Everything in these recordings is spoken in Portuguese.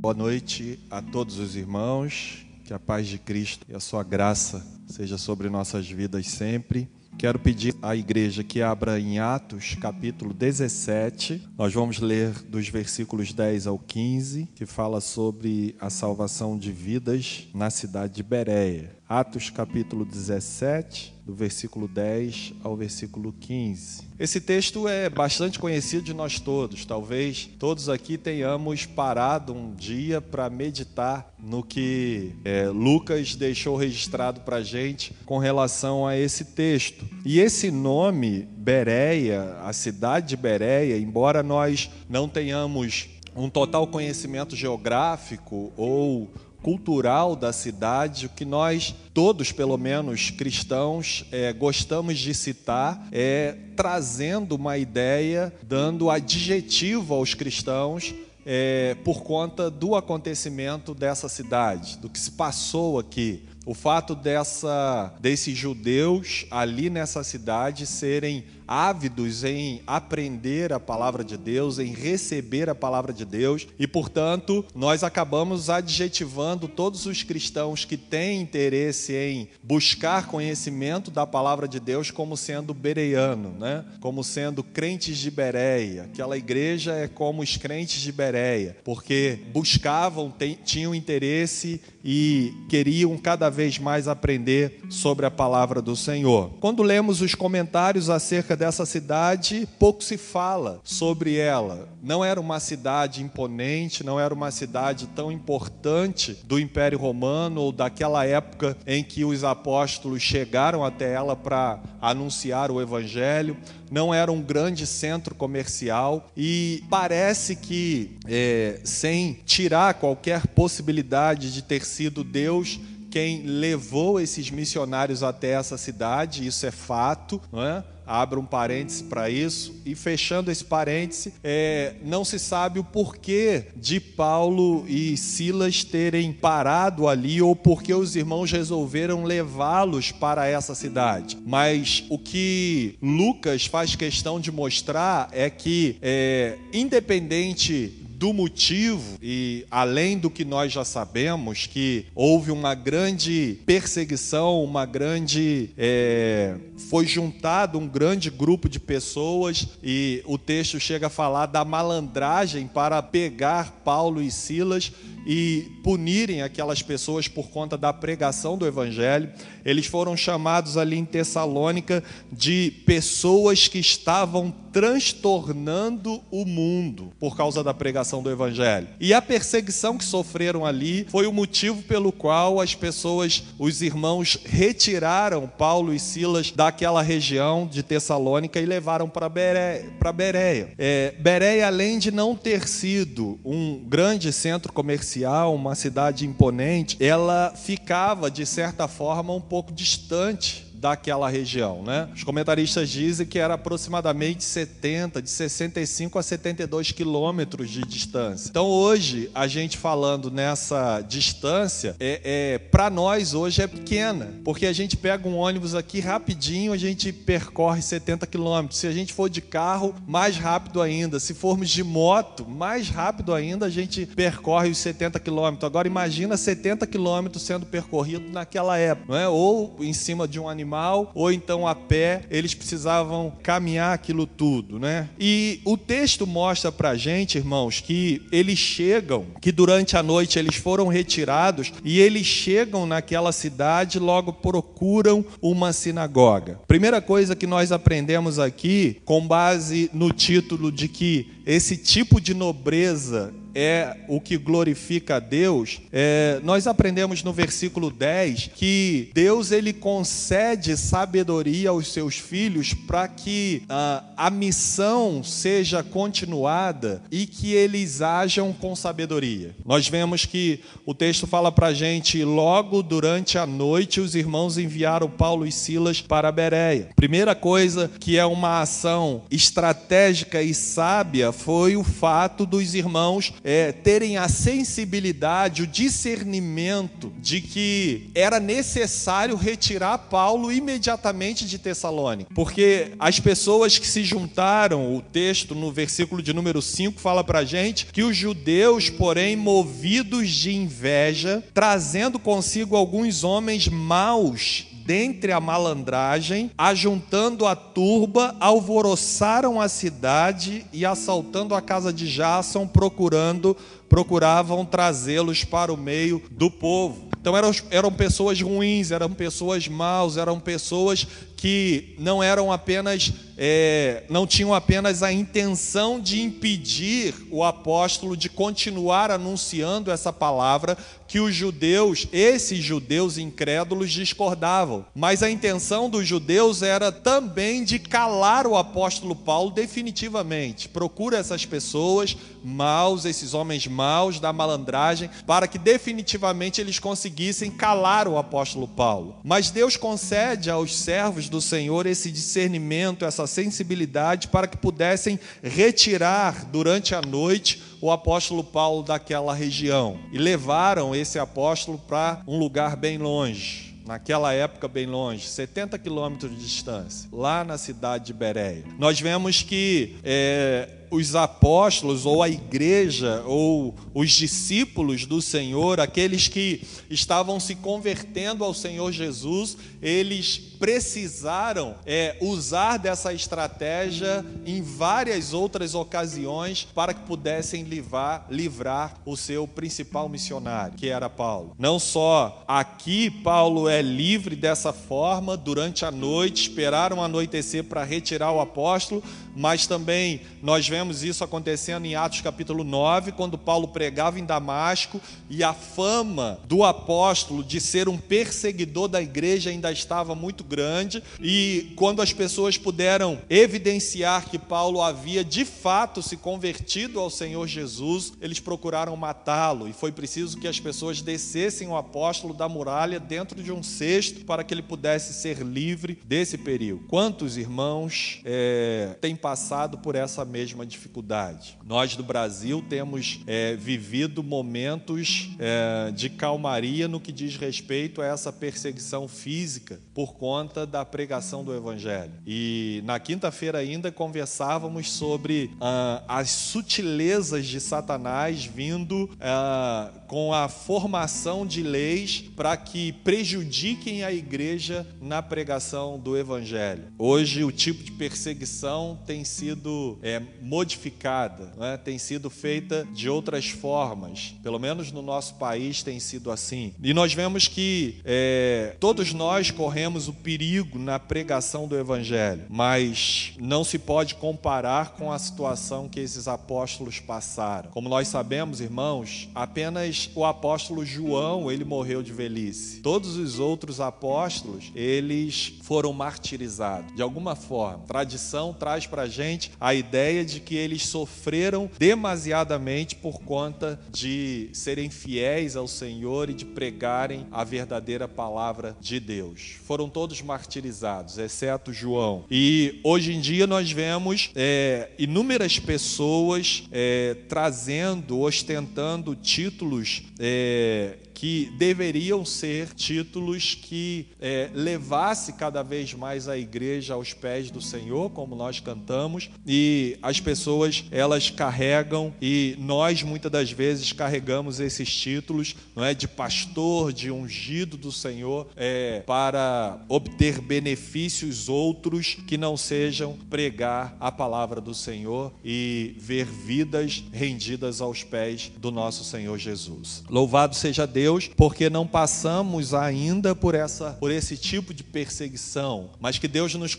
Boa noite a todos os irmãos. Que a paz de Cristo e a sua graça seja sobre nossas vidas sempre. Quero pedir à igreja que abra em Atos, capítulo 17. Nós vamos ler dos versículos 10 ao 15, que fala sobre a salvação de vidas na cidade de Bereia. Atos, capítulo 17, do versículo 10 ao versículo 15. Esse texto é bastante conhecido de nós todos. Talvez todos aqui tenhamos parado um dia para meditar no que é, Lucas deixou registrado para a gente com relação a esse texto. E esse nome, Bereia, a cidade de Bereia, embora nós não tenhamos um total conhecimento geográfico ou cultural da cidade, o que nós todos, pelo menos cristãos, é, gostamos de citar é trazendo uma ideia, dando adjetivo aos cristãos é, por conta do acontecimento dessa cidade, do que se passou aqui. O fato dessa, desses judeus ali nessa cidade serem ávidos em aprender a palavra de Deus, em receber a palavra de Deus, e portanto, nós acabamos adjetivando todos os cristãos que têm interesse em buscar conhecimento da palavra de Deus como sendo bereano, né? Como sendo crentes de Bereia. Aquela igreja é como os crentes de Bereia, porque buscavam, tinham interesse e queriam cada vez mais aprender sobre a palavra do Senhor. Quando lemos os comentários acerca dessa cidade, pouco se fala sobre ela. Não era uma cidade imponente, não era uma cidade tão importante do Império Romano ou daquela época em que os apóstolos chegaram até ela para anunciar o Evangelho. Não era um grande centro comercial e parece que, é, sem tirar qualquer possibilidade de ter sido Deus quem levou esses missionários até essa cidade, isso é fato, não é? Abra um parêntese para isso. E fechando esse parêntese, é, não se sabe o porquê de Paulo e Silas terem parado ali ou porque os irmãos resolveram levá-los para essa cidade. Mas o que Lucas faz questão de mostrar é que, é, independente do motivo, e além do que nós já sabemos, que houve uma grande perseguição, uma grande. É, foi juntado um grande grupo de pessoas, e o texto chega a falar da malandragem para pegar Paulo e Silas e punirem aquelas pessoas por conta da pregação do evangelho. Eles foram chamados ali em Tessalônica de pessoas que estavam transtornando o mundo por causa da pregação do evangelho. E a perseguição que sofreram ali foi o motivo pelo qual as pessoas, os irmãos retiraram Paulo e Silas daquela região de Tessalônica e levaram para Bereia. Bereia. É, Bereia, além de não ter sido um grande centro comercial, uma cidade imponente, ela ficava de certa forma um pouco distante daquela região. Né? Os comentaristas dizem que era aproximadamente 70, de 65 a 72 quilômetros de distância. Então hoje, a gente falando nessa distância, é, é para nós hoje é pequena, porque a gente pega um ônibus aqui rapidinho, a gente percorre 70 quilômetros. Se a gente for de carro, mais rápido ainda. Se formos de moto, mais rápido ainda a gente percorre os 70 quilômetros. Agora imagina 70 quilômetros sendo percorrido naquela época, não é? Ou em cima de um animal animal ou então a pé, eles precisavam caminhar aquilo tudo, né? E o texto mostra pra gente, irmãos, que eles chegam, que durante a noite eles foram retirados e eles chegam naquela cidade, logo procuram uma sinagoga. Primeira coisa que nós aprendemos aqui, com base no título de que esse tipo de nobreza é o que glorifica a Deus, é, nós aprendemos no versículo 10 que Deus ele concede sabedoria aos seus filhos para que ah, a missão seja continuada e que eles ajam com sabedoria. Nós vemos que o texto fala para a gente: logo durante a noite, os irmãos enviaram Paulo e Silas para Bereia. Primeira coisa que é uma ação estratégica e sábia foi o fato dos irmãos é, terem a sensibilidade, o discernimento de que era necessário retirar Paulo imediatamente de Tessalônica, porque as pessoas que se juntaram, o texto no versículo de número 5 fala para gente que os judeus, porém, movidos de inveja, trazendo consigo alguns homens maus dentre a malandragem, ajuntando a turba, alvoroçaram a cidade e assaltando a casa de Jason, procurando, procuravam trazê-los para o meio do povo. Então eram, eram pessoas ruins, eram pessoas maus, eram pessoas que não eram apenas, é, não tinham apenas a intenção de impedir o apóstolo de continuar anunciando essa palavra que os judeus, esses judeus incrédulos, discordavam. Mas a intenção dos judeus era também de calar o apóstolo Paulo definitivamente. Procura essas pessoas maus, esses homens maus da malandragem, para que definitivamente eles conseguissem calar o apóstolo Paulo. Mas Deus concede aos servos do Senhor esse discernimento, essa sensibilidade para que pudessem retirar durante a noite o apóstolo Paulo daquela região e levaram esse apóstolo para um lugar bem longe naquela época bem longe, 70 quilômetros de distância, lá na cidade de Bereia. Nós vemos que é, os apóstolos, ou a igreja, ou os discípulos do Senhor, aqueles que estavam se convertendo ao Senhor Jesus, eles precisaram é, usar dessa estratégia em várias outras ocasiões para que pudessem livrar, livrar o seu principal missionário, que era Paulo. Não só aqui Paulo é livre dessa forma, durante a noite, esperaram anoitecer para retirar o apóstolo, mas também nós vemos isso acontecendo em Atos capítulo 9, quando Paulo pregava em Damasco e a fama do apóstolo de ser um perseguidor da igreja ainda estava muito grande, e quando as pessoas puderam evidenciar que Paulo havia de fato se convertido ao Senhor Jesus, eles procuraram matá-lo, e foi preciso que as pessoas descessem o apóstolo da muralha dentro de um cesto para que ele pudesse ser livre desse perigo. Quantos irmãos é, têm passado por essa mesma dificuldade. Nós do Brasil temos é, vivido momentos é, de calmaria no que diz respeito a essa perseguição física por conta da pregação do Evangelho. E na quinta-feira ainda conversávamos sobre ah, as sutilezas de Satanás vindo ah, com a formação de leis para que prejudiquem a igreja na pregação do Evangelho. Hoje, o tipo de perseguição tem sido é, modificada, né? tem sido feita de outras formas. Pelo menos no nosso país tem sido assim. E nós vemos que é, todos nós corremos o perigo na pregação do Evangelho, mas não se pode comparar com a situação que esses apóstolos passaram. Como nós sabemos, irmãos, apenas o apóstolo João ele morreu de velhice. Todos os outros apóstolos eles foram martirizados de alguma forma. Tradição traz para gente a ideia de que eles sofreram demasiadamente por conta de serem fiéis ao Senhor e de pregarem a verdadeira palavra de Deus. Foram todos martirizados, exceto João. E hoje em dia nós vemos é, inúmeras pessoas é, trazendo, ostentando títulos é, que deveriam ser títulos que é, levasse cada vez mais a igreja aos pés do Senhor, como nós cantamos, e as pessoas elas carregam e nós muitas das vezes carregamos esses títulos, não é, de pastor, de ungido do Senhor, é, para obter benefícios outros que não sejam pregar a palavra do Senhor e ver vidas rendidas aos pés do nosso Senhor Jesus. Louvado seja Deus Deus, porque não passamos ainda por essa por esse tipo de perseguição, mas que Deus nos,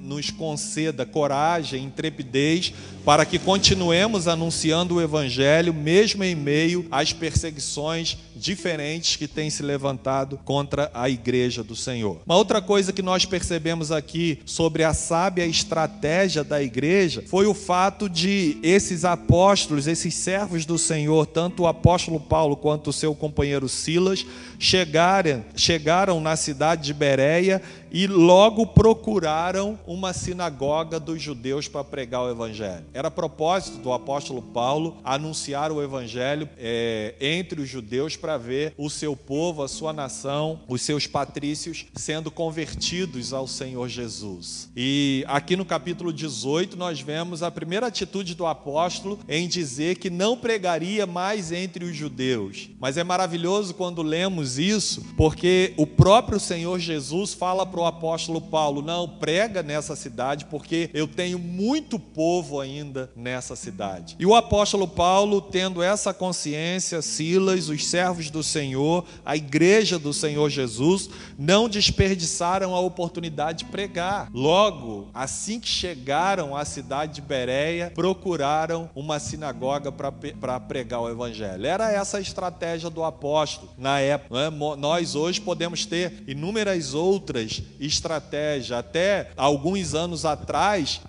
nos conceda coragem, intrepidez para que continuemos anunciando o evangelho mesmo em meio às perseguições diferentes que têm se levantado contra a igreja do Senhor. Uma outra coisa que nós percebemos aqui sobre a sábia estratégia da igreja foi o fato de esses apóstolos, esses servos do Senhor, tanto o apóstolo Paulo quanto o seu companheiro Silas chegaram, chegaram na cidade de Bereia e logo procuraram uma sinagoga dos judeus para pregar o evangelho. Era propósito do apóstolo Paulo anunciar o evangelho é, entre os judeus para ver o seu povo, a sua nação, os seus patrícios sendo convertidos ao Senhor Jesus. E aqui no capítulo 18 nós vemos a primeira atitude do apóstolo em dizer que não pregaria mais entre os judeus. Mas é maravilhoso quando lemos isso, porque o próprio Senhor Jesus fala para o apóstolo Paulo: não, prega nessa cidade, porque eu tenho muito povo ainda nessa cidade. E o apóstolo Paulo, tendo essa consciência, Silas, os servos do Senhor, a igreja do Senhor Jesus, não desperdiçaram a oportunidade de pregar. Logo, assim que chegaram à cidade de Bereia, procuraram uma sinagoga para pregar o evangelho. Era essa a estratégia do apóstolo na época. É? Nós hoje podemos ter inúmeras outras estratégias. Até alguns anos atrás,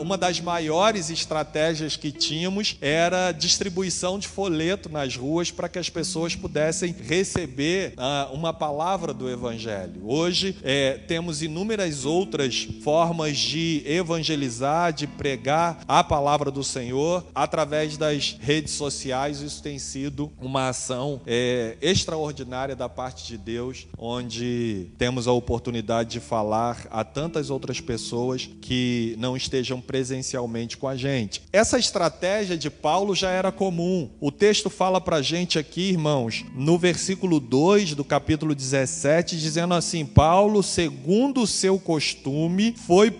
uma das maiores estratégias que tínhamos era distribuição de folheto nas ruas para que as pessoas pudessem receber uma palavra do evangelho. Hoje é, temos inúmeras outras formas de evangelizar, de pregar a palavra do Senhor através das redes sociais. Isso tem sido uma ação é, extraordinária da parte de Deus, onde temos a oportunidade de falar a tantas outras pessoas que não estejam presencialmente com a gente. Essa estratégia de Paulo já era comum. O texto fala para a gente aqui, irmãos, no versículo 2 do capítulo 17, dizendo assim: Paulo, segundo o seu costume, foi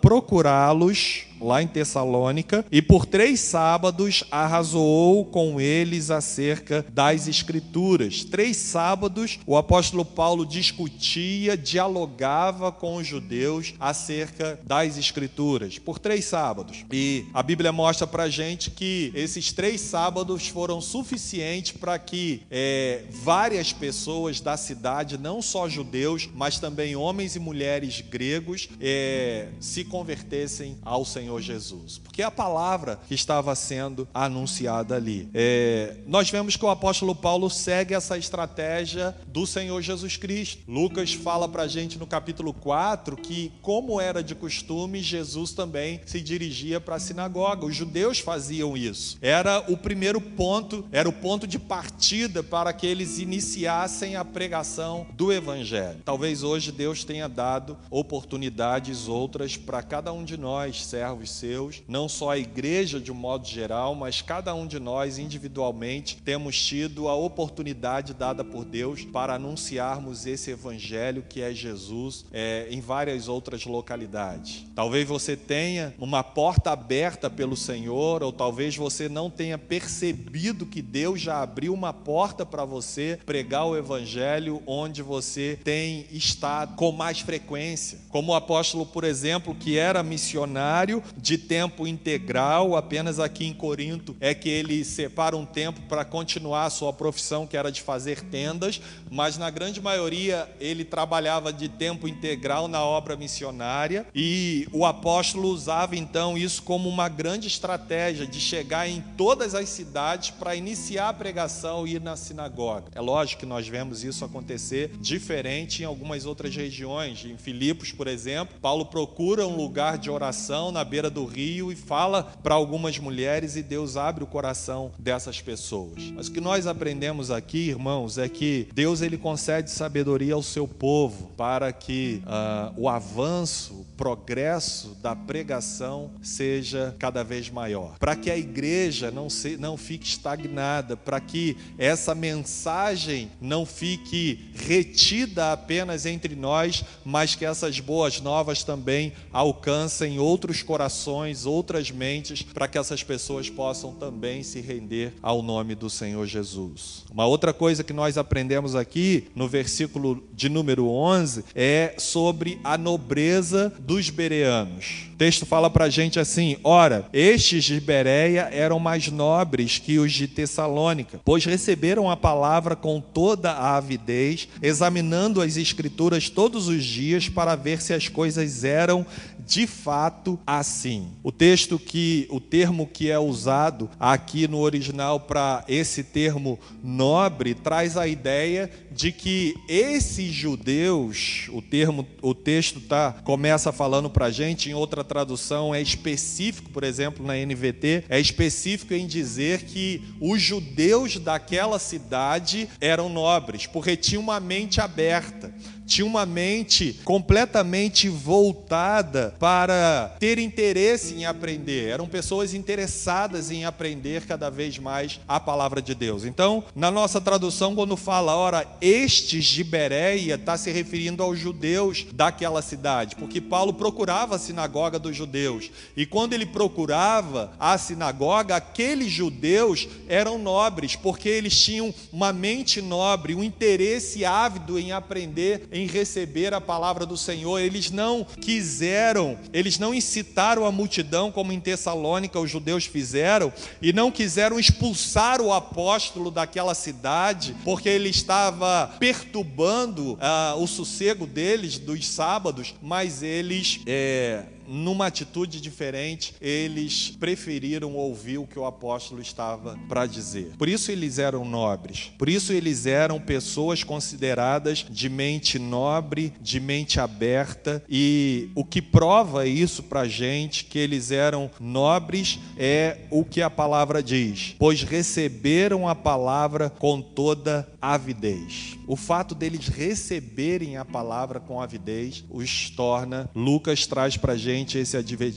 procurá-los lá em Tessalônica, e por três sábados arrazoou com eles acerca das Escrituras. Três sábados o apóstolo Paulo discutia, dialogava com os judeus acerca das Escrituras. Por três sábados. E a Bíblia mostra para gente que esses três sábados foram suficientes para que é, várias pessoas da cidade, não só judeus, mas também homens e mulheres gregos, é, se convertessem ao Senhor Senhor Jesus, porque é a palavra que estava sendo anunciada ali. É, nós vemos que o apóstolo Paulo segue essa estratégia do Senhor Jesus Cristo. Lucas fala para a gente no capítulo 4 que, como era de costume, Jesus também se dirigia para a sinagoga. Os judeus faziam isso. Era o primeiro ponto, era o ponto de partida para que eles iniciassem a pregação do Evangelho. Talvez hoje Deus tenha dado oportunidades outras para cada um de nós, servos seus, não só a igreja de um modo geral, mas cada um de nós individualmente temos tido a oportunidade dada por Deus para anunciarmos esse evangelho que é Jesus é, em várias outras localidades. Talvez você tenha uma porta aberta pelo Senhor, ou talvez você não tenha percebido que Deus já abriu uma porta para você pregar o evangelho onde você tem estado com mais frequência. Como o apóstolo, por exemplo, que era missionário, de tempo integral, apenas aqui em Corinto é que ele separa um tempo para continuar a sua profissão, que era de fazer tendas, mas na grande maioria ele trabalhava de tempo integral na obra missionária e o apóstolo usava então isso como uma grande estratégia de chegar em todas as cidades para iniciar a pregação e ir na sinagoga. É lógico que nós vemos isso acontecer diferente em algumas outras regiões. Em Filipos, por exemplo, Paulo procura um lugar de oração na beira beira do rio e fala para algumas mulheres e Deus abre o coração dessas pessoas. Mas o que nós aprendemos aqui, irmãos, é que Deus ele concede sabedoria ao seu povo para que uh, o avanço, o progresso da pregação seja cada vez maior, para que a igreja não, se, não fique estagnada, para que essa mensagem não fique retida apenas entre nós, mas que essas boas novas também alcancem outros corações corações, outras mentes, para que essas pessoas possam também se render ao nome do Senhor Jesus. Uma outra coisa que nós aprendemos aqui no versículo de número 11 é sobre a nobreza dos bereanos. O texto fala para a gente assim: ora, estes de Bereia eram mais nobres que os de Tessalônica, pois receberam a palavra com toda a avidez, examinando as Escrituras todos os dias para ver se as coisas eram de fato assim. O texto que o termo que é usado aqui no original para esse termo nobre traz a ideia de que esses judeus, o termo, o texto tá começa falando para gente, em outra tradução é específico, por exemplo, na NVT, é específico em dizer que os judeus daquela cidade eram nobres, porque tinham uma mente aberta tinha uma mente completamente voltada para ter interesse em aprender. Eram pessoas interessadas em aprender cada vez mais a palavra de Deus. Então, na nossa tradução, quando fala, ora, estes de Bereia, está se referindo aos judeus daquela cidade, porque Paulo procurava a sinagoga dos judeus. E quando ele procurava a sinagoga, aqueles judeus eram nobres, porque eles tinham uma mente nobre, um interesse ávido em aprender, em receber a palavra do Senhor. Eles não quiseram, eles não incitaram a multidão como em Tessalônica os judeus fizeram e não quiseram expulsar o apóstolo daquela cidade porque ele estava perturbando uh, o sossego deles dos sábados, mas eles é, numa atitude diferente, eles preferiram ouvir o que o apóstolo estava para dizer. Por isso eles eram nobres, por isso eles eram pessoas consideradas de mente nobre, de mente aberta, e o que prova isso para a gente, que eles eram nobres, é o que a palavra diz: pois receberam a palavra com toda avidez. O fato deles receberem a palavra com avidez os torna, Lucas traz para gente esse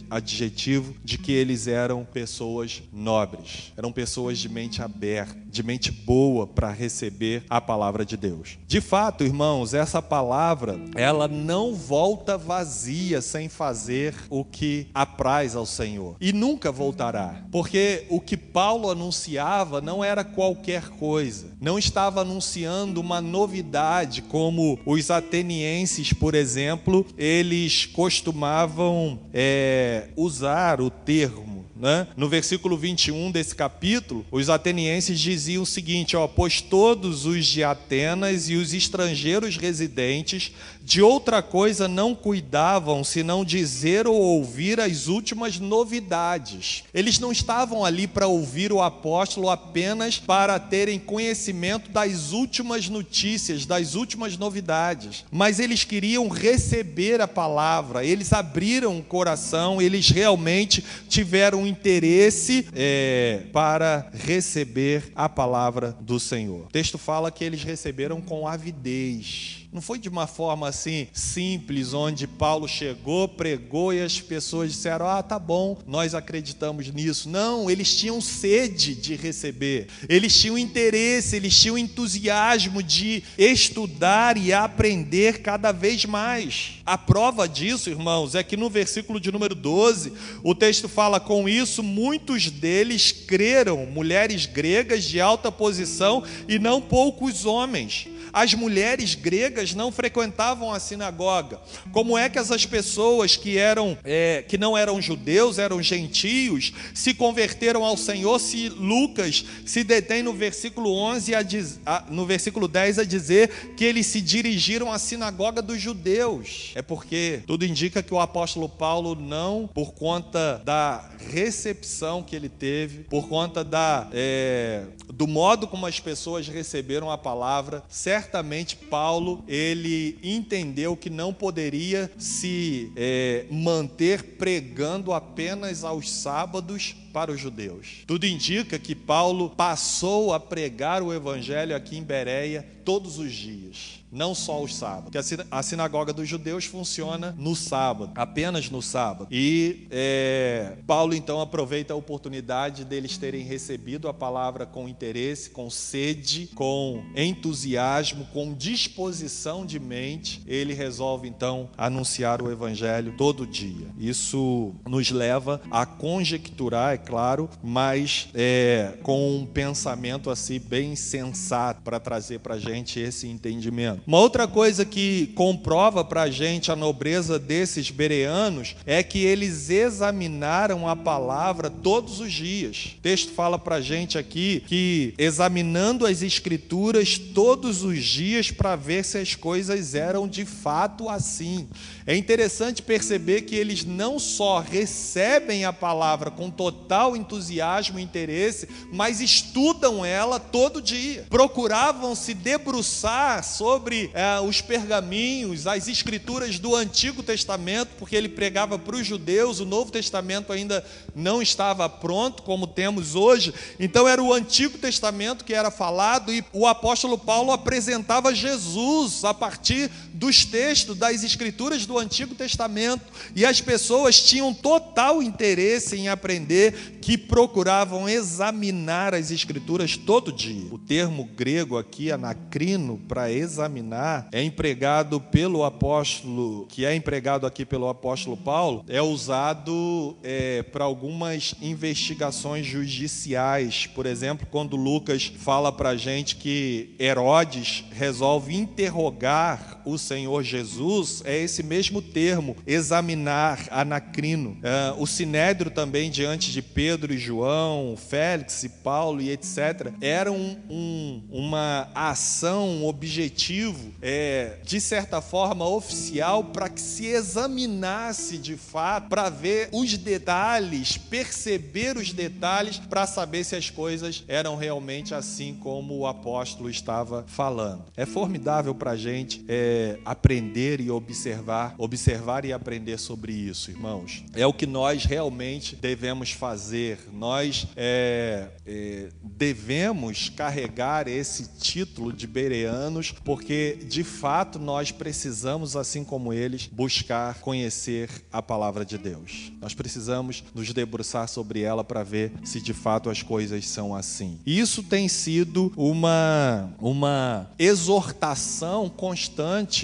adjetivo de que eles eram pessoas nobres, eram pessoas de mente aberta, de mente boa para receber a palavra de Deus. De fato, irmãos, essa palavra, ela não volta vazia sem fazer o que apraz ao Senhor. E nunca voltará, porque o que Paulo anunciava não era qualquer coisa, não estava anunciando uma novidade como os atenienses, por exemplo, eles costumavam é, usar o termo né? No versículo 21 desse capítulo, os atenienses diziam o seguinte: ó, pois todos os de Atenas e os estrangeiros residentes de outra coisa não cuidavam senão dizer ou ouvir as últimas novidades. Eles não estavam ali para ouvir o apóstolo apenas para terem conhecimento das últimas notícias, das últimas novidades, mas eles queriam receber a palavra, eles abriram o coração, eles realmente tiveram interesse é, para receber a palavra do Senhor. O texto fala que eles receberam com avidez. Não foi de uma forma assim simples, onde Paulo chegou, pregou e as pessoas disseram: Ah, tá bom, nós acreditamos nisso. Não, eles tinham sede de receber, eles tinham interesse, eles tinham entusiasmo de estudar e aprender cada vez mais. A prova disso, irmãos, é que no versículo de número 12, o texto fala: Com isso, muitos deles creram, mulheres gregas de alta posição e não poucos homens. As mulheres gregas não frequentavam a sinagoga. Como é que essas pessoas que eram é, que não eram judeus, eram gentios, se converteram ao Senhor? Se Lucas se detém no versículo 11 a, a, no versículo 10 a dizer que eles se dirigiram à sinagoga dos judeus. É porque tudo indica que o apóstolo Paulo não, por conta da recepção que ele teve, por conta da é, do modo como as pessoas receberam a palavra, certamente Paulo ele entendeu que não poderia se é, manter pregando apenas aos sábados para os judeus. Tudo indica que Paulo passou a pregar o evangelho aqui em Bereia todos os dias não só os sábados. Porque a sinagoga dos judeus funciona no sábado, apenas no sábado. E é, Paulo então aproveita a oportunidade deles terem recebido a palavra com interesse, com sede, com entusiasmo, com disposição de mente. Ele resolve então anunciar o evangelho todo dia. Isso nos leva a conjecturar, é claro, mas é, com um pensamento assim bem sensato para trazer para a gente esse entendimento. Uma outra coisa que comprova para a gente a nobreza desses bereanos é que eles examinaram a palavra todos os dias. O texto fala para a gente aqui que examinando as escrituras todos os dias para ver se as coisas eram de fato assim. É interessante perceber que eles não só recebem a palavra com total entusiasmo e interesse, mas estudam ela todo dia. Procuravam se debruçar sobre é, os pergaminhos, as escrituras do Antigo Testamento, porque ele pregava para os judeus, o Novo Testamento ainda não estava pronto, como temos hoje. Então era o Antigo Testamento que era falado e o apóstolo Paulo apresentava Jesus a partir dos textos, das escrituras do Antigo Testamento. E as pessoas tinham total interesse em aprender, que procuravam examinar as escrituras todo dia. O termo grego aqui, anacrino, para examinar, é empregado pelo apóstolo, que é empregado aqui pelo apóstolo Paulo, é usado é, para algumas investigações judiciais. Por exemplo, quando Lucas fala para a gente que Herodes resolve interrogar o Senhor Jesus, é esse mesmo termo, examinar, anacrino. Uh, o sinédrio também, diante de Pedro e João, Félix e Paulo e etc., era um, um, uma ação, um objetivo, é, de certa forma, oficial, para que se examinasse de fato, para ver os detalhes, perceber os detalhes, para saber se as coisas eram realmente assim como o apóstolo estava falando. É formidável para a gente. É, aprender e observar, observar e aprender sobre isso, irmãos. É o que nós realmente devemos fazer. Nós é, é, devemos carregar esse título de bereanos, porque de fato nós precisamos, assim como eles, buscar conhecer a palavra de Deus. Nós precisamos nos debruçar sobre ela para ver se de fato as coisas são assim. Isso tem sido uma, uma exortação constante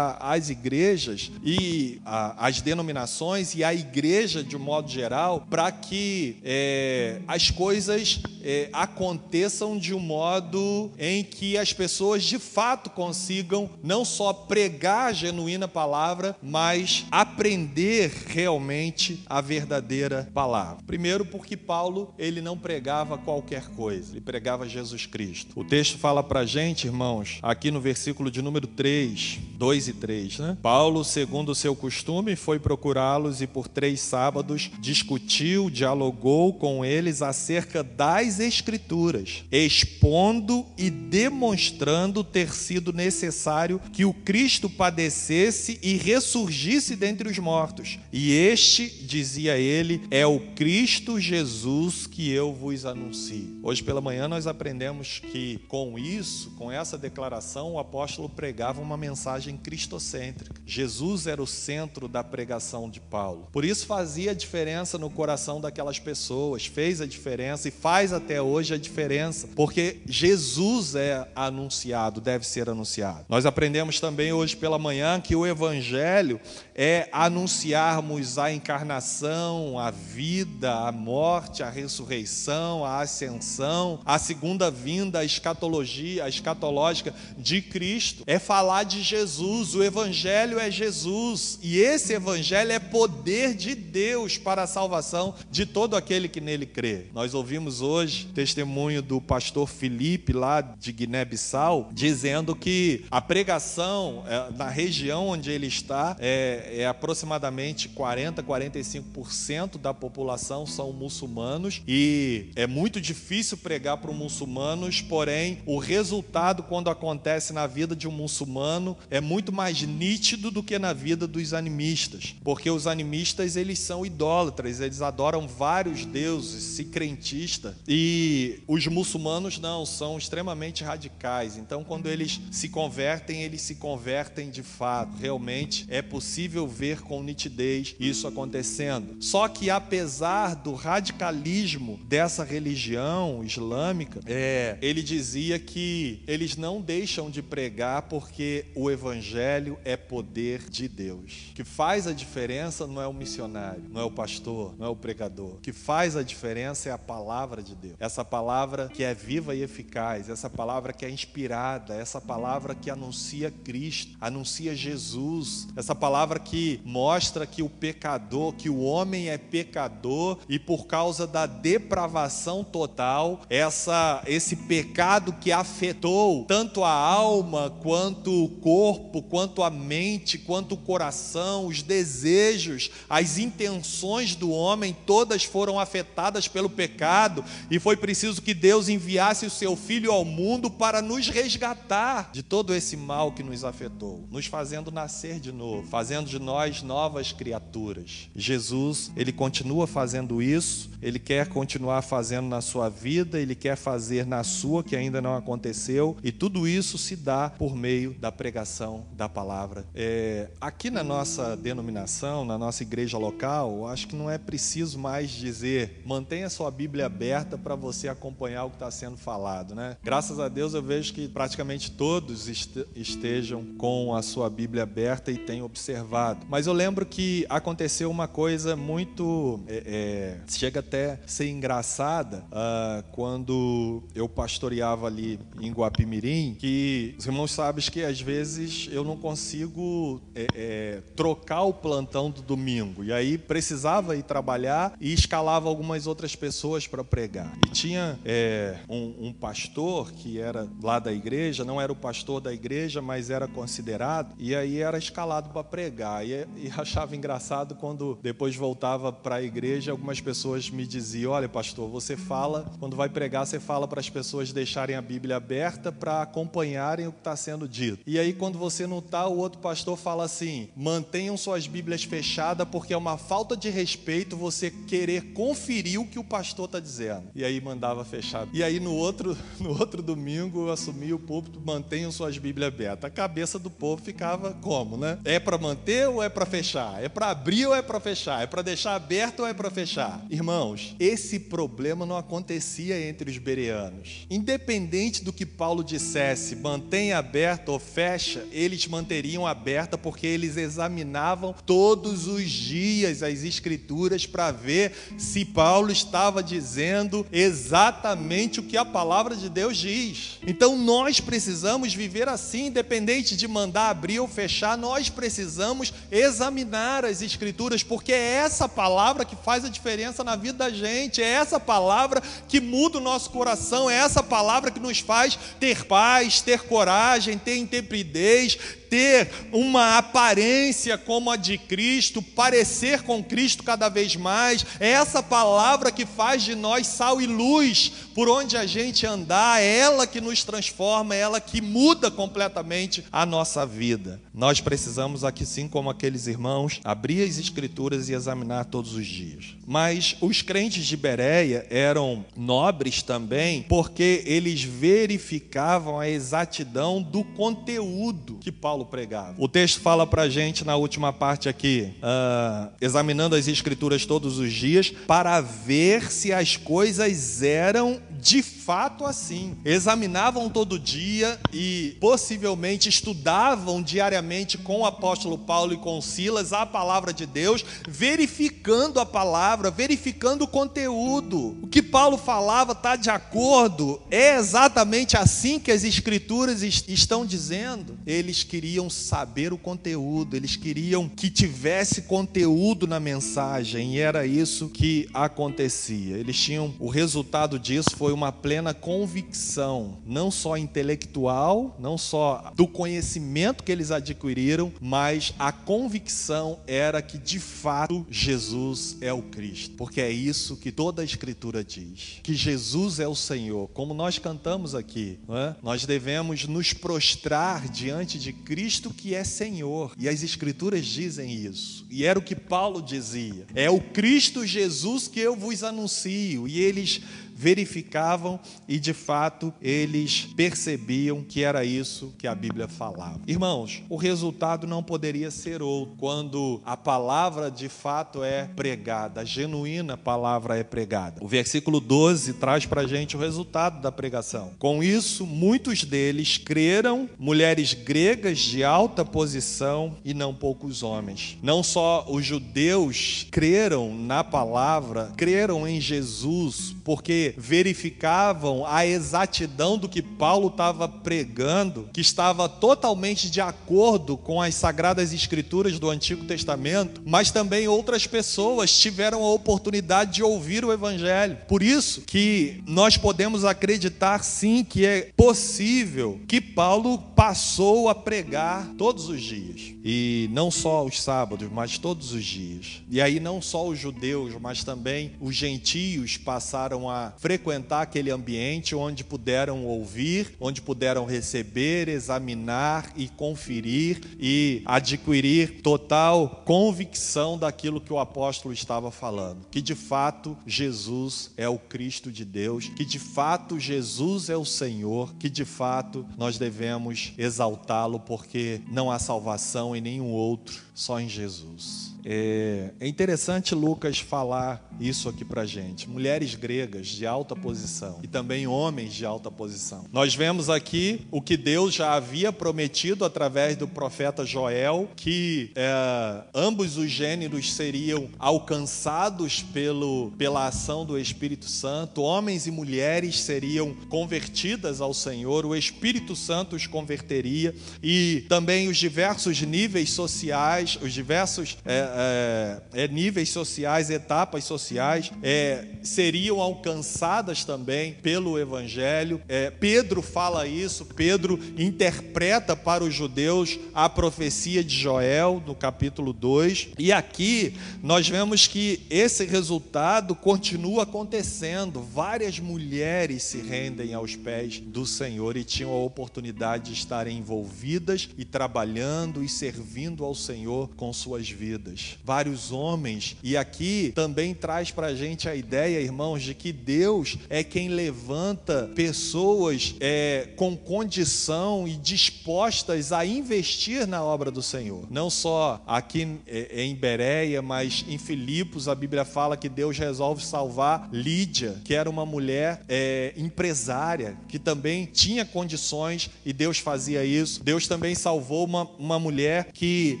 às igrejas e às denominações e à igreja de um modo geral para que é, as coisas é, aconteçam de um modo em que as pessoas de fato consigam não só pregar a genuína palavra, mas aprender realmente a verdadeira palavra. Primeiro, porque Paulo ele não pregava qualquer coisa, ele pregava Jesus Cristo. O texto fala para gente, irmãos, aqui no versículo de número 3, 2 e 3, né? Paulo, segundo o seu costume, foi procurá-los e por três sábados discutiu, dialogou com eles acerca das Escrituras, expondo e demonstrando ter sido necessário que o Cristo padecesse e ressurgisse dentre os mortos. E este, dizia ele, é o Cristo Jesus que eu vos anuncio. Hoje pela manhã nós aprendemos que com isso, com essa declaração, o apóstolo pregava uma mensagem mensagem cristocêntrica. Jesus era o centro da pregação de Paulo. Por isso fazia diferença no coração daquelas pessoas, fez a diferença e faz até hoje a diferença, porque Jesus é anunciado, deve ser anunciado. Nós aprendemos também hoje pela manhã que o evangelho é anunciarmos a encarnação, a vida, a morte, a ressurreição, a ascensão, a segunda vinda, a escatologia, a escatológica de Cristo. É falar de Jesus o Evangelho é Jesus, e esse Evangelho é poder de Deus para a salvação de todo aquele que nele crê. Nós ouvimos hoje testemunho do pastor Felipe, lá de Guiné-Bissau, dizendo que a pregação é, na região onde ele está é, é aproximadamente 40, 45% da população são muçulmanos, e é muito difícil pregar para os muçulmanos, porém, o resultado quando acontece na vida de um muçulmano é muito mais nítido do que na vida dos animistas, porque os animistas eles são idólatras, eles adoram vários deuses, se crentista, e os muçulmanos não, são extremamente radicais. Então, quando eles se convertem, eles se convertem de fato. Realmente é possível ver com nitidez isso acontecendo. Só que apesar do radicalismo dessa religião islâmica, é, ele dizia que eles não deixam de pregar porque o evangelho evangelho é poder de Deus. O que faz a diferença não é o missionário, não é o pastor, não é o pregador. O que faz a diferença é a palavra de Deus. Essa palavra que é viva e eficaz, essa palavra que é inspirada, essa palavra que anuncia Cristo, anuncia Jesus, essa palavra mostra que o pecador, que o homem é pecador e por causa da depravação total, essa esse pecado que afetou tanto a alma quanto o corpo, quanto a mente, quanto o coração, os desejos, as intenções do homem, todas foram afetadas pelo pecado. E foi preciso que Deus enviasse o seu filho ao mundo para nos resgatar de todo esse mal que nos afetou, nos fazendo nascer de novo, fazendo de nós novas criaturas. Jesus, ele continua fazendo isso, ele quer continuar fazendo na sua vida, ele quer fazer na sua que ainda não aconteceu, e tudo isso se dá por meio da pregação da palavra. É, aqui na nossa denominação, na nossa igreja local, acho que não é preciso mais dizer, mantenha sua Bíblia aberta para você acompanhar o que está sendo falado, né? Graças a Deus eu vejo que praticamente todos estejam com a sua Bíblia aberta e têm observado. Mas eu lembro que aconteceu uma coisa muito. É, é, chega até ser engraçada uh, quando eu pastoreava ali em Guapimirim, que os irmãos sabem que às vezes eu não consigo é, é, trocar o plantão do domingo. E aí precisava ir trabalhar e escalava algumas outras pessoas para pregar. E tinha é, um, um pastor que era lá da igreja, não era o pastor da igreja, mas era considerado, e aí era escalado para pregar. E, e, achava engraçado quando depois voltava para a igreja, algumas pessoas me diziam: Olha, pastor, você fala, quando vai pregar, você fala para as pessoas deixarem a Bíblia aberta para acompanharem o que está sendo dito. E aí, quando você não está, o outro pastor fala assim: mantenham suas Bíblias fechadas, porque é uma falta de respeito você querer conferir o que o pastor está dizendo. E aí mandava fechar. E aí no outro, no outro domingo eu assumi o púlpito, mantenham suas Bíblias abertas. A cabeça do povo ficava como, né? É para manter ou é para fechar? É para abrir ou é para fechar? É para deixar aberto ou é para fechar? Irmãos, esse problema não acontecia entre os bereanos. Independente do que Paulo dissesse, mantenha aberta ou fecha, eles manteriam aberta porque eles examinavam todos os dias as escrituras para ver se Paulo estava dizendo exatamente o que a palavra de Deus diz. Então nós precisamos viver assim, independente de mandar abrir ou fechar, nós precisamos examinar as escrituras, porque é essa palavra que faz a diferença na vida da gente, é essa palavra que muda o nosso coração, é essa palavra que nos faz ter paz, ter coragem, ter intrepidez, ter uma aparência como a de Cristo, parecer com Cristo cada vez mais. É essa palavra que faz de nós sal e luz por onde a gente andar, é ela que nos transforma, é ela que muda completamente a nossa vida. Nós precisamos aqui sim como aqueles irmãos abrir as escrituras e examinar todos os dias. Mas os crentes de Bereia eram nobres também, porque eles verificavam a exatidão do conteúdo que Paulo Paulo pregava. O texto fala para a gente na última parte aqui, uh, examinando as escrituras todos os dias, para ver se as coisas eram de fato assim. Examinavam todo dia e possivelmente estudavam diariamente com o apóstolo Paulo e com Silas a palavra de Deus, verificando a palavra, verificando o conteúdo. O que Paulo falava está de acordo, é exatamente assim que as escrituras estão dizendo. Eles queriam saber o conteúdo, eles queriam que tivesse conteúdo na mensagem e era isso que acontecia. Eles tinham o resultado disso foi uma plena convicção, não só intelectual, não só do conhecimento que eles adquiriram, mas a convicção era que de fato Jesus é o Cristo, porque é isso que toda a Escritura diz, que Jesus é o Senhor. Como nós cantamos aqui, é? nós devemos nos prostrar diante de Cristo que é Senhor, e as Escrituras dizem isso, e era o que Paulo dizia: é o Cristo Jesus que eu vos anuncio, e eles verificavam e de fato eles percebiam que era isso que a Bíblia falava. Irmãos, o resultado não poderia ser outro quando a palavra de fato é pregada, a genuína palavra é pregada. O versículo 12 traz para gente o resultado da pregação. Com isso, muitos deles creram, mulheres gregas de alta posição e não poucos homens. Não só os judeus creram na palavra, creram em Jesus, porque verificavam a exatidão do que Paulo estava pregando, que estava totalmente de acordo com as sagradas escrituras do Antigo Testamento, mas também outras pessoas tiveram a oportunidade de ouvir o evangelho. Por isso que nós podemos acreditar sim que é possível que Paulo passou a pregar todos os dias. E não só os sábados, mas todos os dias. E aí não só os judeus, mas também os gentios passaram a frequentar aquele ambiente onde puderam ouvir, onde puderam receber, examinar e conferir e adquirir total convicção daquilo que o apóstolo estava falando, que de fato Jesus é o Cristo de Deus, que de fato Jesus é o Senhor, que de fato nós devemos exaltá-lo porque não há salvação em nenhum outro, só em Jesus. É, é interessante Lucas falar isso aqui para gente. Mulheres gregas de alta posição e também homens de alta posição. Nós vemos aqui o que Deus já havia prometido através do profeta Joel, que é, ambos os gêneros seriam alcançados pelo, pela ação do Espírito Santo. Homens e mulheres seriam convertidas ao Senhor. O Espírito Santo os converteria e também os diversos níveis sociais, os diversos é, é, é, níveis sociais, etapas sociais, é, seriam alcançadas também pelo Evangelho. É, Pedro fala isso, Pedro interpreta para os judeus a profecia de Joel, no capítulo 2. E aqui nós vemos que esse resultado continua acontecendo. Várias mulheres se rendem aos pés do Senhor e tinham a oportunidade de estarem envolvidas e trabalhando e servindo ao Senhor com suas vidas vários homens. E aqui também traz para a gente a ideia, irmãos, de que Deus é quem levanta pessoas é, com condição e dispostas a investir na obra do Senhor. Não só aqui é, em Bereia, mas em Filipos, a Bíblia fala que Deus resolve salvar Lídia, que era uma mulher é, empresária, que também tinha condições e Deus fazia isso. Deus também salvou uma, uma mulher que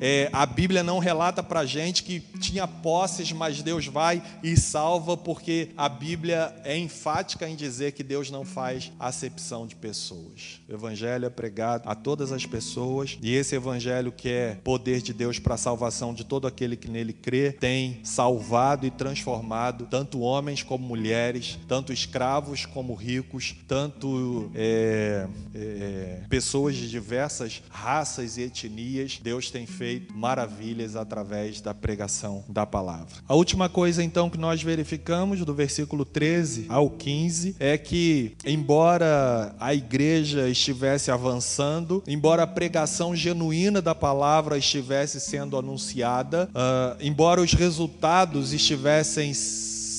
é, a Bíblia não relata para gente que tinha posses, mas Deus vai e salva, porque a Bíblia é enfática em dizer que Deus não faz acepção de pessoas. O Evangelho é pregado a todas as pessoas, e esse Evangelho, que é poder de Deus para a salvação de todo aquele que nele crê, tem salvado e transformado tanto homens como mulheres, tanto escravos como ricos, tanto é, é, pessoas de diversas raças e etnias. Deus tem feito maravilhas através da pregação da palavra. A última coisa então que nós verificamos do versículo 13 ao 15 é que embora a igreja estivesse avançando, embora a pregação genuína da palavra estivesse sendo anunciada, uh, embora os resultados estivessem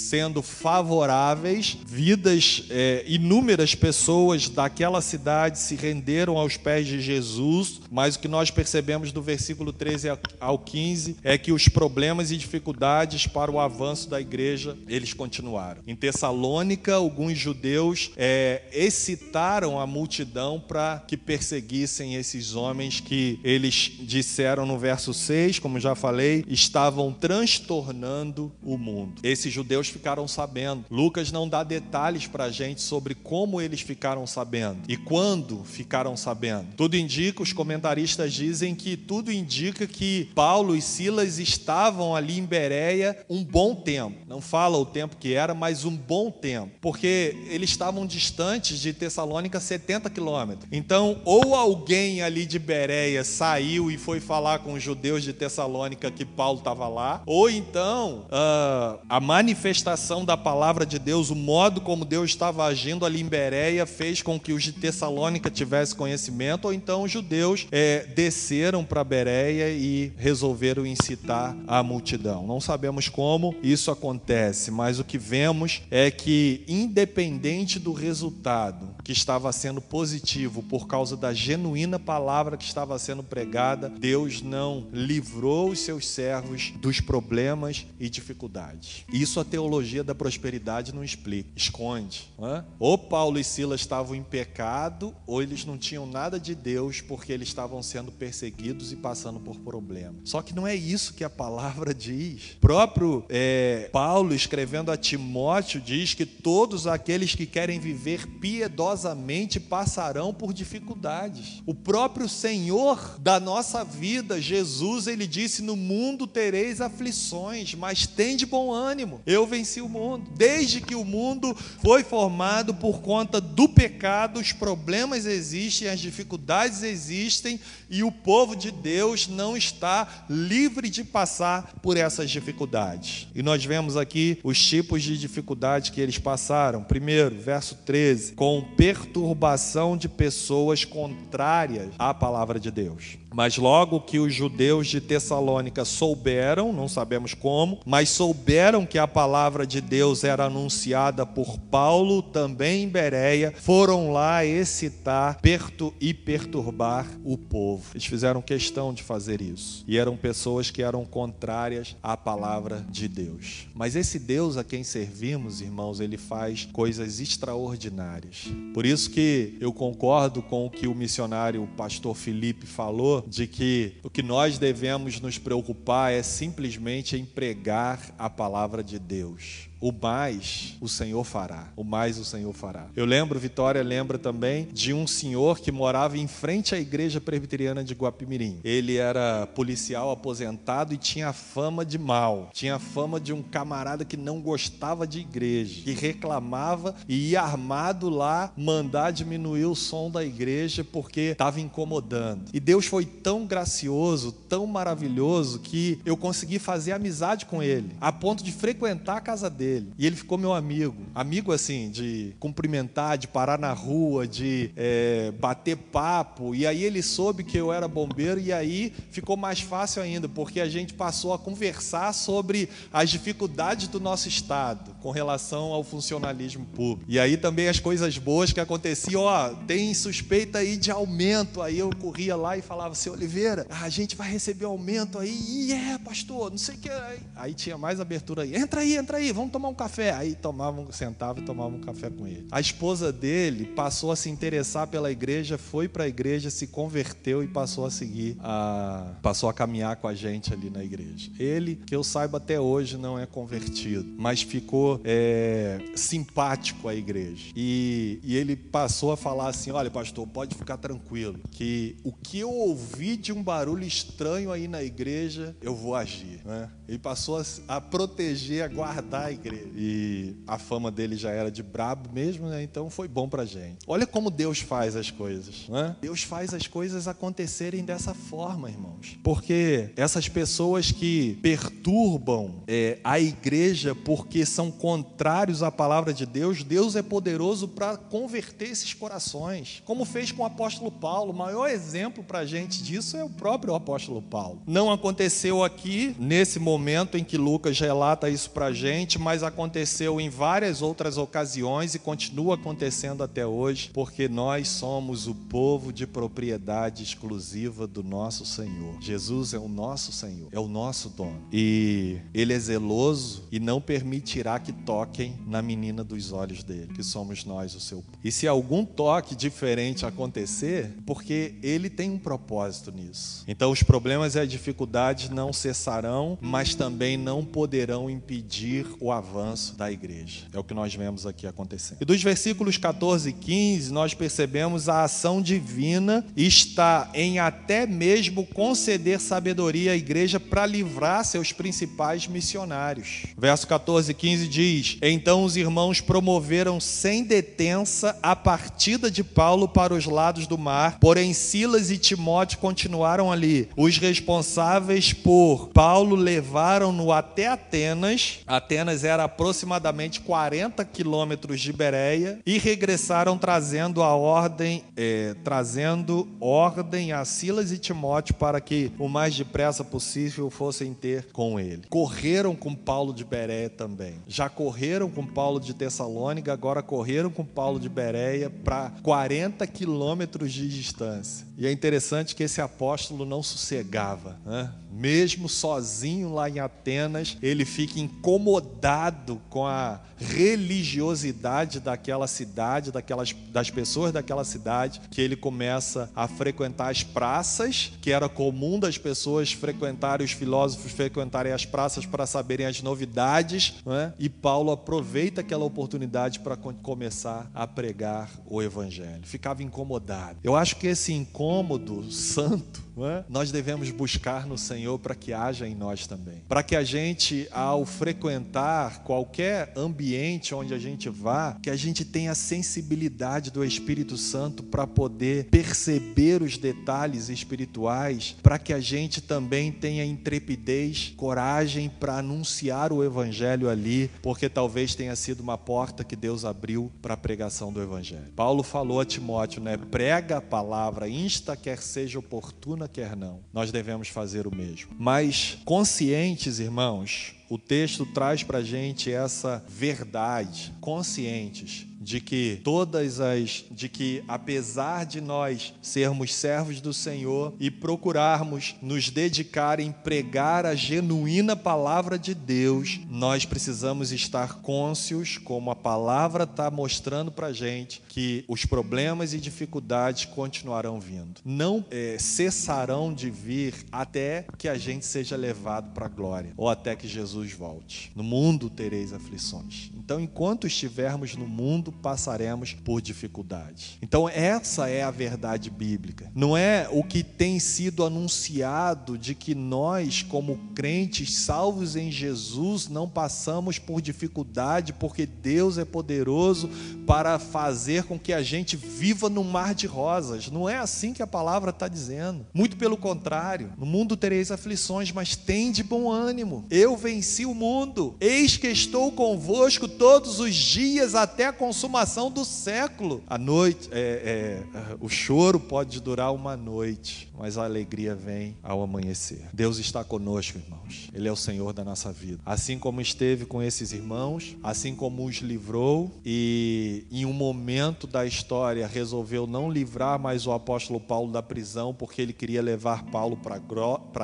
sendo favoráveis, vidas, é, inúmeras pessoas daquela cidade se renderam aos pés de Jesus, mas o que nós percebemos do versículo 13 ao 15 é que os problemas e dificuldades para o avanço da igreja, eles continuaram. Em Tessalônica, alguns judeus é, excitaram a multidão para que perseguissem esses homens que eles disseram no verso 6, como já falei, estavam transtornando o mundo. Esses judeus ficaram sabendo. Lucas não dá detalhes para a gente sobre como eles ficaram sabendo e quando ficaram sabendo. Tudo indica, os comentaristas dizem que tudo indica que Paulo e Silas estavam ali em Bereia um bom tempo. Não fala o tempo que era, mas um bom tempo, porque eles estavam distantes de Tessalônica 70 quilômetros. Então, ou alguém ali de Bereia saiu e foi falar com os judeus de Tessalônica que Paulo estava lá, ou então uh, a manifestação manifestação da palavra de Deus, o modo como Deus estava agindo ali em Bereia, fez com que os de Tessalônica tivessem conhecimento, ou então os judeus é, desceram para Bereia e resolveram incitar a multidão. Não sabemos como isso acontece, mas o que vemos é que, independente do resultado, que estava sendo positivo por causa da genuína palavra que estava sendo pregada, Deus não livrou os seus servos dos problemas e dificuldades. Isso a teologia teologia da prosperidade não explica, esconde. É? Ou Paulo e Silas estavam em pecado, ou eles não tinham nada de Deus porque eles estavam sendo perseguidos e passando por problemas. Só que não é isso que a palavra diz. O próprio é, Paulo, escrevendo a Timóteo, diz que todos aqueles que querem viver piedosamente passarão por dificuldades. O próprio Senhor da nossa vida, Jesus, ele disse: No mundo tereis aflições, mas tem de bom ânimo. Eu venci o mundo. Desde que o mundo foi formado por conta do pecado, os problemas existem, as dificuldades existem e o povo de Deus não está livre de passar por essas dificuldades. E nós vemos aqui os tipos de dificuldades que eles passaram. Primeiro, verso 13, com perturbação de pessoas contrárias à palavra de Deus. Mas logo que os judeus de Tessalônica souberam, não sabemos como, mas souberam que a palavra de Deus era anunciada por Paulo, também em Bereia, foram lá excitar perto e perturbar o povo. Eles fizeram questão de fazer isso. E eram pessoas que eram contrárias à palavra de Deus. Mas esse Deus a quem servimos, irmãos, ele faz coisas extraordinárias. Por isso que eu concordo com o que o missionário o pastor Felipe falou de que o que nós devemos nos preocupar é simplesmente em pregar a palavra de Deus o mais o Senhor fará. O mais o Senhor fará. Eu lembro, Vitória lembra também de um senhor que morava em frente à igreja presbiteriana de Guapimirim. Ele era policial aposentado e tinha fama de mal. Tinha fama de um camarada que não gostava de igreja, que reclamava e ia armado lá mandar diminuir o som da igreja porque estava incomodando. E Deus foi tão gracioso, tão maravilhoso que eu consegui fazer amizade com ele, a ponto de frequentar a casa dele dele. E ele ficou meu amigo. Amigo assim, de cumprimentar, de parar na rua, de é, bater papo. E aí ele soube que eu era bombeiro e aí ficou mais fácil ainda, porque a gente passou a conversar sobre as dificuldades do nosso estado com relação ao funcionalismo público. E aí também as coisas boas que aconteciam, ó, tem suspeita aí de aumento. Aí eu corria lá e falava, seu Oliveira, a gente vai receber aumento aí. E é, pastor, não sei o que. Aí tinha mais abertura aí. Entra aí, entra aí, vamos tomar um café. Aí tomavam, sentava e tomava um café com ele. A esposa dele passou a se interessar pela igreja, foi para a igreja, se converteu e passou a seguir, a, passou a caminhar com a gente ali na igreja. Ele, que eu saiba até hoje, não é convertido, mas ficou é, simpático à igreja. E, e ele passou a falar assim: olha, pastor, pode ficar tranquilo, que o que eu ouvi de um barulho estranho aí na igreja, eu vou agir. Né? Ele passou a, a proteger, a guardar a igreja. E a fama dele já era de brabo mesmo, né? Então foi bom pra gente. Olha como Deus faz as coisas, né? Deus faz as coisas acontecerem dessa forma, irmãos. Porque essas pessoas que perturbam é, a igreja porque são contrários à palavra de Deus, Deus é poderoso para converter esses corações. Como fez com o apóstolo Paulo. O maior exemplo pra gente disso é o próprio apóstolo Paulo. Não aconteceu aqui, nesse momento em que Lucas relata isso pra gente, mas mas aconteceu em várias outras ocasiões e continua acontecendo até hoje, porque nós somos o povo de propriedade exclusiva do nosso Senhor. Jesus é o nosso Senhor, é o nosso dono. E ele é zeloso e não permitirá que toquem na menina dos olhos dele, que somos nós, o seu. E se algum toque diferente acontecer, porque ele tem um propósito nisso. Então os problemas e as dificuldades não cessarão, mas também não poderão impedir o avanço da igreja. É o que nós vemos aqui acontecendo. E dos versículos 14 e 15, nós percebemos a ação divina está em até mesmo conceder sabedoria à igreja para livrar seus principais missionários. Verso 14 e 15 diz: Então os irmãos promoveram sem detença a partida de Paulo para os lados do mar, porém Silas e Timóteo continuaram ali. Os responsáveis por Paulo levaram-no até Atenas. Atenas era aproximadamente 40 quilômetros de Bereia e regressaram trazendo a ordem, é, trazendo ordem a Silas e Timóteo para que o mais depressa possível fossem ter com ele. Correram com Paulo de Bereia também. Já correram com Paulo de Tessalônica, agora correram com Paulo de Bereia para 40 quilômetros de distância. E é interessante que esse apóstolo não sossegava, né? mesmo sozinho lá em Atenas, ele fica incomodado com a religiosidade daquela cidade, daquelas, das pessoas daquela cidade, que ele começa a frequentar as praças, que era comum das pessoas frequentarem, os filósofos frequentarem as praças para saberem as novidades, né? e Paulo aproveita aquela oportunidade para começar a pregar o evangelho. Ficava incomodado. Eu acho que esse incômodo santo é? nós devemos buscar no Senhor para que haja em nós também. Para que a gente, ao frequentar qualquer ambiente onde a gente vá, que a gente tenha a sensibilidade do Espírito Santo para poder perceber os detalhes espirituais, para que a gente também tenha intrepidez, coragem para anunciar o Evangelho ali, porque talvez tenha sido uma porta que Deus abriu para a pregação do Evangelho. Paulo falou a Timóteo, né? Prega a palavra, quer seja oportuna quer não. Nós devemos fazer o mesmo. Mas conscientes, irmãos, o texto traz para gente essa verdade, conscientes de que todas as de que apesar de nós sermos servos do Senhor e procurarmos nos dedicar em pregar a genuína palavra de Deus, nós precisamos estar cônscios, como a palavra está mostrando para gente, que os problemas e dificuldades continuarão vindo, não é, cessarão de vir até que a gente seja levado para a glória ou até que Jesus volte. No mundo tereis aflições. Então, enquanto estivermos no mundo passaremos por dificuldades. Então, essa é a verdade bíblica. Não é o que tem sido anunciado de que nós, como crentes salvos em Jesus, não passamos por dificuldade, porque Deus é poderoso para fazer com que a gente viva num mar de rosas. Não é assim que a palavra está dizendo. Muito pelo contrário. No mundo tereis aflições, mas tem de bom ânimo. Eu venci o mundo. Eis que estou convosco todos os dias até a consumação do século. A noite, é, é, o choro pode durar uma noite, mas a alegria vem ao amanhecer. Deus está conosco, irmãos. Ele é o Senhor da nossa vida. Assim como esteve com esses irmãos, assim como os livrou e em um momento da história resolveu não livrar mais o apóstolo Paulo da prisão porque ele queria levar Paulo para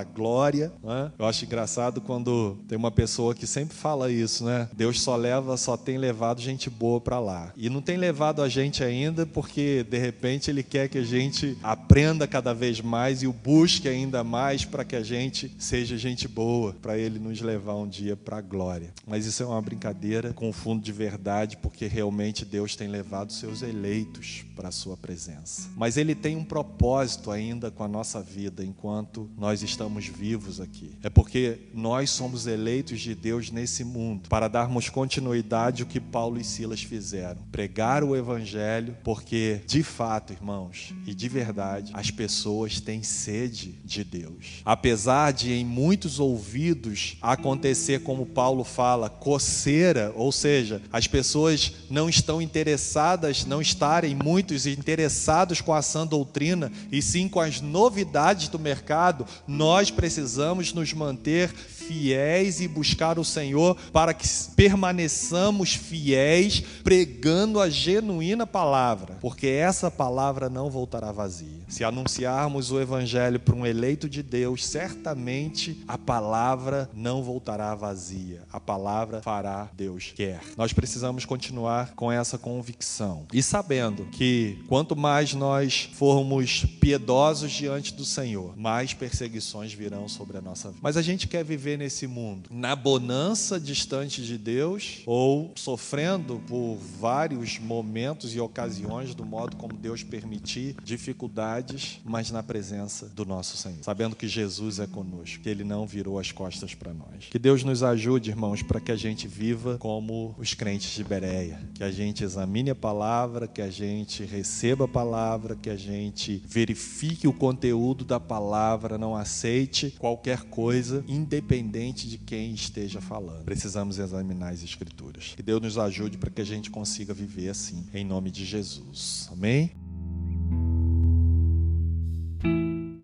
a glória. Né? Eu acho engraçado quando tem uma pessoa que sempre fala isso, né? Deus só leva, só tem levado gente boa para lá. E não tem levado a gente ainda porque de repente ele quer que a gente aprenda cada vez mais e o busque ainda mais para que a gente seja gente boa, para ele nos levar um dia para a glória. Mas isso é uma brincadeira com fundo de verdade, porque realmente Deus tem levado seus eleitos para a sua presença. Mas ele tem um propósito ainda com a nossa vida enquanto nós estamos vivos aqui. É porque nós somos eleitos de Deus nesse mundo para darmos continuidade ao que Paulo e Silas fizeram pregar o evangelho, porque de fato, irmãos, e de verdade, as pessoas têm sede de Deus. Apesar de em muitos ouvidos acontecer como Paulo fala, coceira, ou seja, as pessoas não estão interessadas, não estarem muitos interessados com a sã doutrina e sim com as novidades do mercado, nós precisamos nos manter fiéis e buscar o Senhor para que permaneçamos fiéis, pregando a genuína palavra, porque essa palavra não voltará vazia. Se anunciarmos o Evangelho para um eleito de Deus, certamente a palavra não voltará vazia, a palavra fará Deus quer. Nós precisamos continuar com essa convicção e sabendo que quanto mais nós formos piedosos diante do Senhor, mais perseguições virão sobre a nossa vida. Mas a gente quer viver nesse mundo? Na bonança distante de Deus ou sofrendo por vários momentos e ocasiões do modo como Deus permitir dificuldades, mas na presença do nosso Senhor, sabendo que Jesus é conosco, que ele não virou as costas para nós. Que Deus nos ajude, irmãos, para que a gente viva como os crentes de Bereia, que a gente examine a palavra, que a gente receba a palavra, que a gente verifique o conteúdo da palavra, não aceite qualquer coisa independente de quem esteja falando. Precisamos examinar as Escrituras. Que Deus nos ajude para que a gente consiga viver assim, em nome de Jesus. Amém?